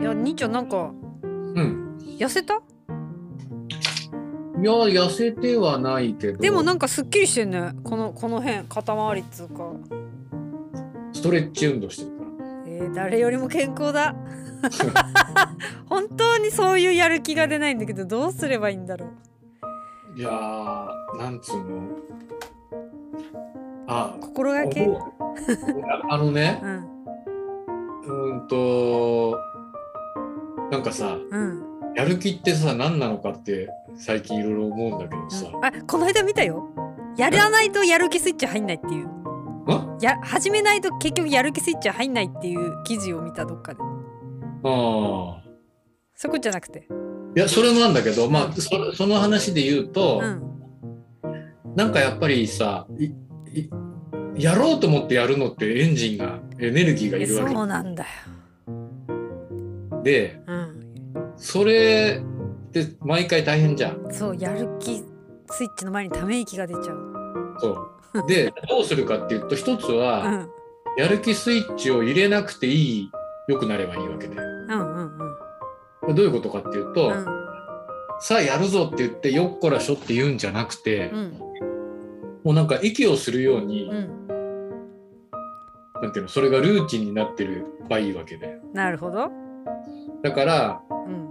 いや兄ちゃんなんかうん。痩せた？いや、痩せてはないけど、でもなんかすっきりしてんね。このこの辺肩周りっつうか。ストレッチ運動してるから。えー、誰よりも健康だ。本当にそういうやる気が出ないんだけどどうすればいいんだろう。いやー、なんつうの。あ、心がけ？あのね、うん。うーんと、なんかさ、うん。やる気ってさ、何なのかって最近いろいろ思うんだけどさ、あこの間見たよ。やらないとやる気スイッチ入んないっていう。あや始めないと結局やる気スイッチ入んないっていう記事を見たどっかで。あそこじゃなくて。ーいや、それもなんだけど、まあ、そその話で言うと、うん。なんかやっぱりさ、やろうと思ってやるのってエンジンが、エネルギーがいえるわそうなんだよ。けで、うんそれって毎回大変じゃん。そうやる気スイッチの前にため息が出ちゃう。そう。で、どうするかっていうと、一つうは、ん。やる気スイッチを入れなくていい、良くなればいいわけで。うんうんうん。どういうことかっていうと、うん。さあやるぞって言ってよっこらしょって言うんじゃなくて、うん。もうなんか息をするように、うん。なんていうのそれがルーチンになってればいいわけでなるほどだからうん。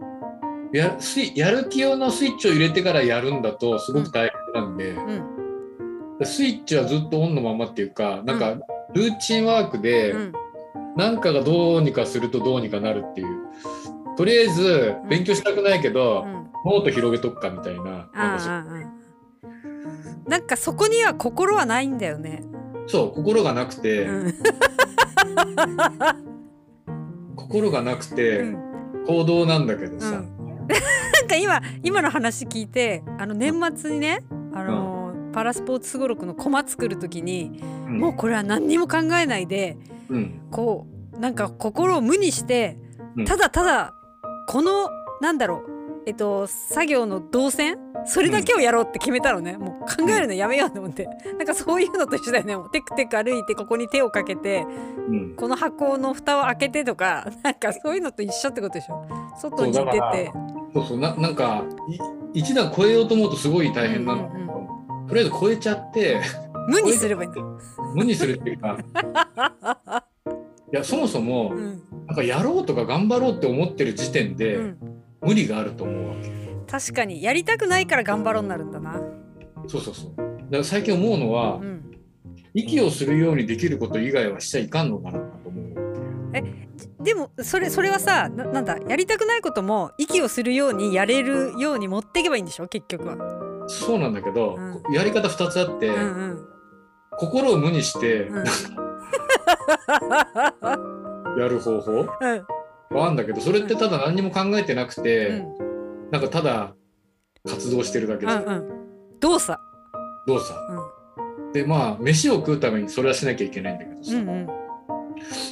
ややる気用のスイッチを入れてからやるんだとすごく大変なんで、うん。スイッチはずっとオンのままっていうかなんかルーチンワークで、うん。なんかがどうにかするとどうにかなるっていう。とりあえず勉強したくないけど、うん。ノート広げとくかみたいななんかそこには心はないんだよね。そう心がなくて、うん。心がなくて、うん行動なんだけどさ、うん。なんか今今の話聞いてあの年末にねあの、パラスポーツすごろくのコマ作る時に、うん。もうこれは何にも考えないでうん。こうなんか心を無にして、うん。ただただこのなんだろうえっと作業の動線？それだけをやろうって決めたのね、もう考えるのやめようと思って。なんかそういうのと一緒だよね。もうテクテク歩いてここに手をかけてうん。この箱の蓋を開けてとか なんかそういうのと一緒ってことでしょ。外に出て。そうそうななんかい一段超えようと思うとすごい大変なんだけど、うん。とりあえず超えちゃって無にすればいい 無にするっていうか。いやそもそもうん。なんかやろうとか頑張ろうって思ってる時点で、うん、無理があると思うわけ。確かにやりたくないから頑張ろうになるんだな、そうそうそう。だから最近思うのは、うん、息をするようにできること以外はしちゃいかんのかなと思う。でもそれそれはさななんだやりたくないことも息をするようにやれるように持っていけばいいんでしょ？結局は。そうなんだけど、うやり方2つあって、うんうん。心を無にしてうん。やる方法？うん。はあるんだけどそれってただ何にも考えてなくて、うん。なんかただ活動してるだけで、うんうん。動作。動作。でまあ飯を食うためにそれはしなきゃいけないんだけどさ、うんうん。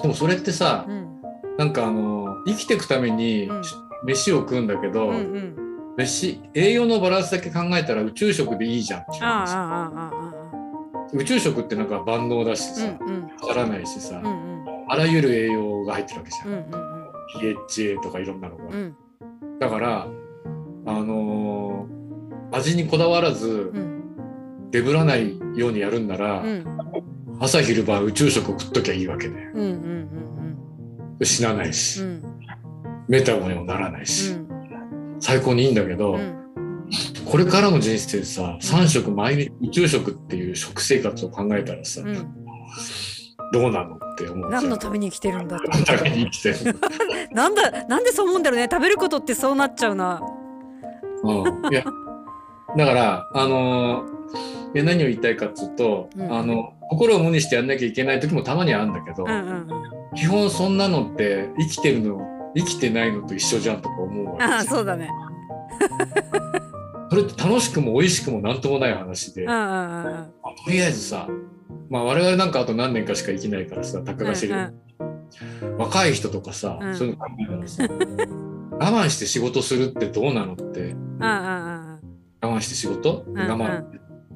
でもそれってさうん。なんかあの生きていくためにうん。飯を食うんだけど、うんうん。飯栄養のバランスだけ考えたら宇宙食でいいじゃんっていう宇宙食ってなんか万能だしあさ、うんうん。足らないしさ、うんうん。あらゆる栄養が入ってるわけじゃん、うんうん PHA とかいろんなのが、うん。だからあのー味にこだわらずうん。デブらないようにやるんなら、うん。朝昼晩宇宙食を食っときゃいいわけで死なないうんし、うん。メタボにもならないし、うん。最高にいいんだけど、うん。これからの人生でさ3食毎日宇宙食っていう食生活を考えたらさ、うん。どうなのって思う。何のために生きてるんだと何のために生きてるのなんだなんでそう思うんだろうね。食べることってそうなっちゃうな。うん。いやだからあのー何を言いたいかっつうと、うん。あの心を無にしてやんなきゃいけない時もたまにはあるんだけど、うんうん基本そんなのって生きてるの生きてないのと一緒じゃんとか思うわけあそうだね。それって楽しくも美味しくもなんともない話で、うんうんうんうん。とりあえずさ、まあ、我々なんかあと何年かしか生きないからさたかが知れる、若い人とかさ、うん。そういうの考えたらさ我慢して仕事するってどうなのって我慢して仕事、ん我慢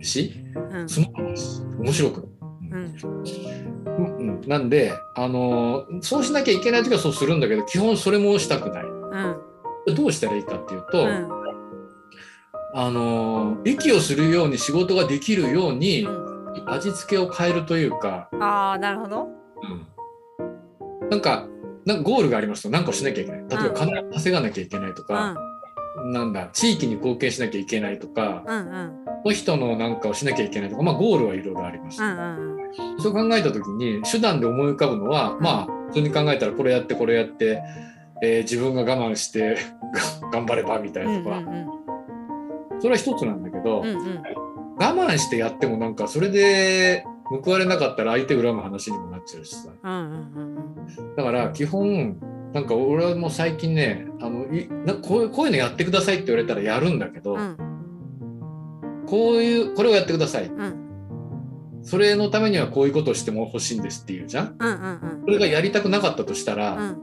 しうん。うんつまんないし面白く。うん。なんで、あのーそうしなきゃいけない時はそうするんだけど基本それもしたくない。うん。どうしたらいいかっていうと、うん。あのー息をするように仕事ができるようにうん。味付けを変えるというか、ああなるほど。うんなんかなんかゴールがありますと何かをしなきゃいけない。例えばうん金を稼がなきゃいけないとうん。か、なんだ地域に貢献しなきゃいけないとか、うんうん。人のなんかをしなきゃいけないとか、まあ、ゴールはいろいろあります。うんうんそう考えた時に手段で思い浮かぶのは、ん。まあ普通に考えたらこれやってこれやって、えー自分が我慢してが 頑張ればみたいうんなとか、うん。それは一つなんだけど、うんうん。我慢してやってもなんかそれで報われなかったら相手恨む話にもなっちゃうしさ。うんうんだから基本なんか俺はもう最近ねあのいなこういうこういうのやってくださいって言われたらやるんだけど、うん。うんこういうこれをやってください。うん。それのためにはこういうことをしても欲しいんですっていうじゃん？うんうんそれがやりたくなかったとしたら、うん。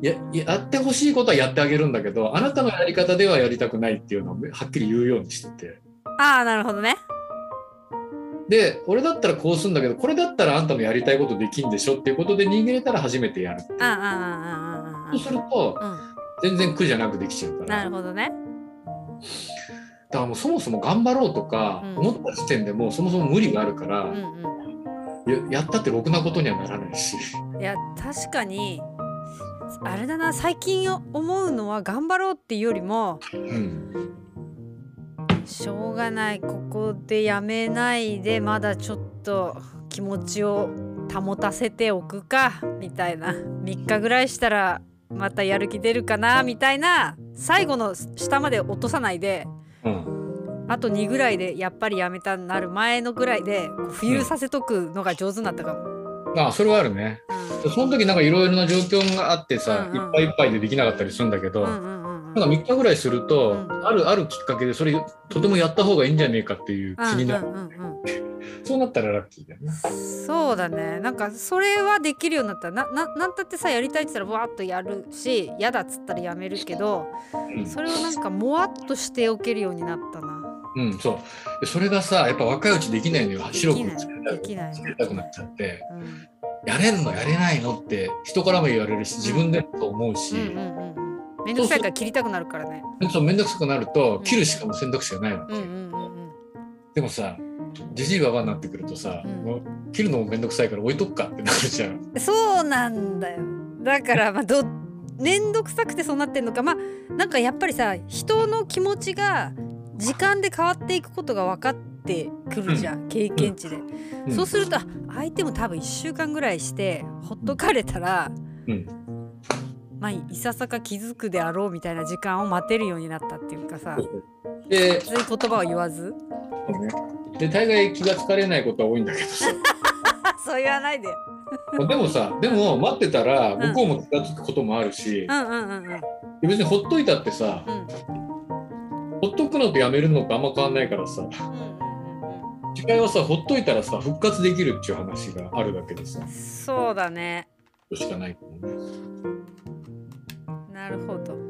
ややってほしいことはやってあげるんだけどあなたのやり方ではやりたくないっていうのをはっきり言うようにしてて。ああなるほどねで俺だったらこうするんだけどこれだったらあんたのやりたいことできんでしょっていうことで逃げれたら初めてやる。あああああああそうするとあうん全然苦じゃなくできちゃうから。なるほどね。だからもうそもそも頑張ろうとかうん。思った時点でもうそもそも無理があるから、うんややったってろくなことにはならないし。うんいや確かにあれだな最近思うのは頑張ろうっていうよりもうんしょうがない。ここでやめないでまだちょっと気持ちを保たせておくかみたいな。3日ぐらいしたらまたやる気出るかなみたいな。最後の下まで落とさないでうん。あと2ぐらいでやっぱりやめたなる前のぐらいで浮遊させとくのが上手になったかも。あそれはあるね。その時なんかいろいろな状況があってさ、うんうん。いっぱいいっぱいでできなかったりするんだけど、うんうんうんうんなんか3日ぐらいすると、うんあるあるきっかけでそれとてもやった方がいいんじゃねえかっていう気になる、そうなったらラッキーだよね。そうだね。なんかそれはできるようになったなななんたってさやりたいって言ったらわーっとやるし嫌だっつったらやめるけどうん。それをなんかもわっとしておけるようになったな。うん、そう。でそれがさやっぱ若いうちできないのよ。白くつけたできない。つけたくなっちゃって。うん。やれんのやれないのって人からも言われるし自分でも思うし、うんうんうんうんめんどくさいから切りたくなるからね。そう面倒くさくなるとうん。切るしかも選択肢がないわけ、うんうんうんうん。でもさじじいばばになってくるとさ、うん。もう切るのも面倒くさいから置いとくかってなるじゃん。そうなんだよ。だからまあど面倒くさくてそうなってんのか。まあなんかやっぱりさ人の気持ちが時間で変わっていくことが分かってくるじゃん、経験値で、うん。そうするとあ相手も多分1週間ぐらいしてほっとかれたら、うんまあいささか気づくであろうみたいな時間を待てるようになったっていうかさ。でそういう言葉を言わず？で大概気がつかれないことは多いんだけどさ。そう言わないで。まあでもさでも待ってたらん。向こうも気がつくこともあるし、うんうんうんうん。別にほっといたってさうん。ほっとくのとやめるのとあんま変わんないからさ違いはさほっといたらさ復活できるっていう話があるだけでさ。うんそうだね。しかないと思う。ねなるほど。